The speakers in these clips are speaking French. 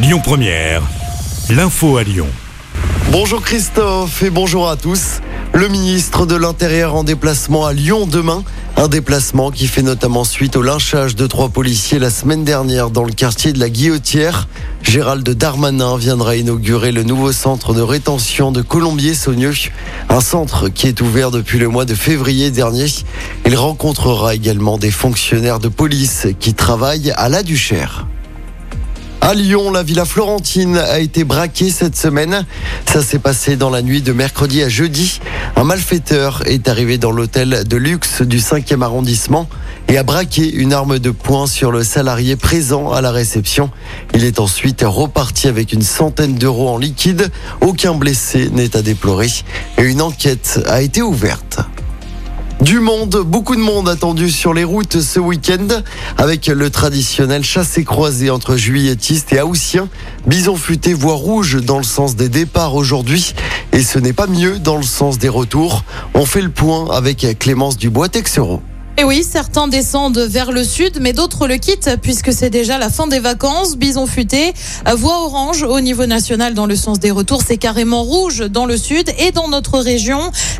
Lyon Première, l'info à Lyon. Bonjour Christophe et bonjour à tous. Le ministre de l'Intérieur en déplacement à Lyon demain. Un déplacement qui fait notamment suite au lynchage de trois policiers la semaine dernière dans le quartier de la Guillotière. Gérald Darmanin viendra inaugurer le nouveau centre de rétention de Colombier-Saunieux, un centre qui est ouvert depuis le mois de février dernier. Il rencontrera également des fonctionnaires de police qui travaillent à la Duchère. À Lyon, la Villa Florentine a été braquée cette semaine. Ça s'est passé dans la nuit de mercredi à jeudi. Un malfaiteur est arrivé dans l'hôtel de luxe du 5e arrondissement et a braqué une arme de poing sur le salarié présent à la réception. Il est ensuite reparti avec une centaine d'euros en liquide. Aucun blessé n'est à déplorer et une enquête a été ouverte. Du monde, beaucoup de monde attendu sur les routes ce week-end avec le traditionnel chassé-croisé entre juilletistes et haussiens. Bison futé voie rouge dans le sens des départs aujourd'hui et ce n'est pas mieux dans le sens des retours. On fait le point avec Clémence Dubois-Texero. Et oui, certains descendent vers le sud, mais d'autres le quittent puisque c'est déjà la fin des vacances. Bison futé, voie orange au niveau national dans le sens des retours, c'est carrément rouge dans le sud et dans notre région.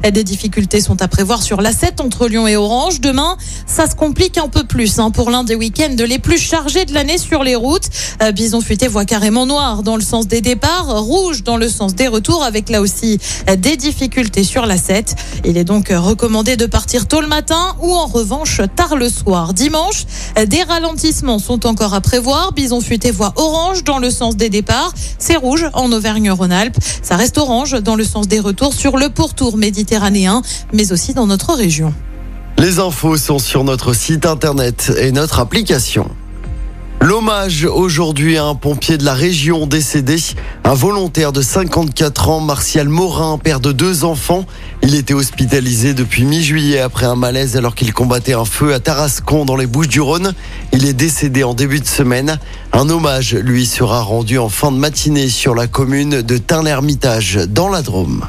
Des difficultés sont à prévoir sur l'A7 entre Lyon et Orange. Demain, ça se complique un peu plus hein, pour l'un des week-ends les plus chargés de l'année sur les routes. Bison futé voit carrément noir dans le sens des départs, rouge dans le sens des retours avec là aussi des difficultés sur l'A7. Il est donc recommandé de partir tôt le matin ou en revanche tard le soir. Dimanche, des ralentissements sont encore à prévoir. Bison futé voie orange dans le sens des départs. C'est rouge en Auvergne-Rhône-Alpes. Ça reste orange dans le sens des retours sur le pourtour méditerranéen, mais aussi dans notre région. Les infos sont sur notre site internet et notre application. L'hommage aujourd'hui à un pompier de la région décédé, un volontaire de 54 ans, Martial Morin, père de deux enfants. Il était hospitalisé depuis mi-juillet après un malaise alors qu'il combattait un feu à Tarascon dans les Bouches-du-Rhône. Il est décédé en début de semaine. Un hommage lui sera rendu en fin de matinée sur la commune de Tain-l'Hermitage dans la Drôme.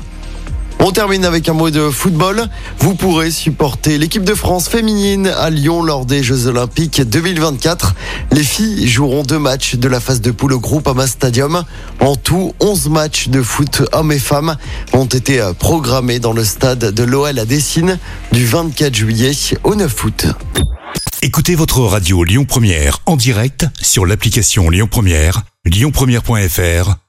On termine avec un mot de football. Vous pourrez supporter l'équipe de France féminine à Lyon lors des Jeux Olympiques 2024. Les filles joueront deux matchs de la phase de poule au groupe Ama Stadium. En tout, 11 matchs de foot hommes et femmes ont été programmés dans le stade de l'OL à Dessine du 24 juillet au 9 août. Écoutez votre radio Lyon Première en direct sur l'application Lyon Première, lyonpremière.fr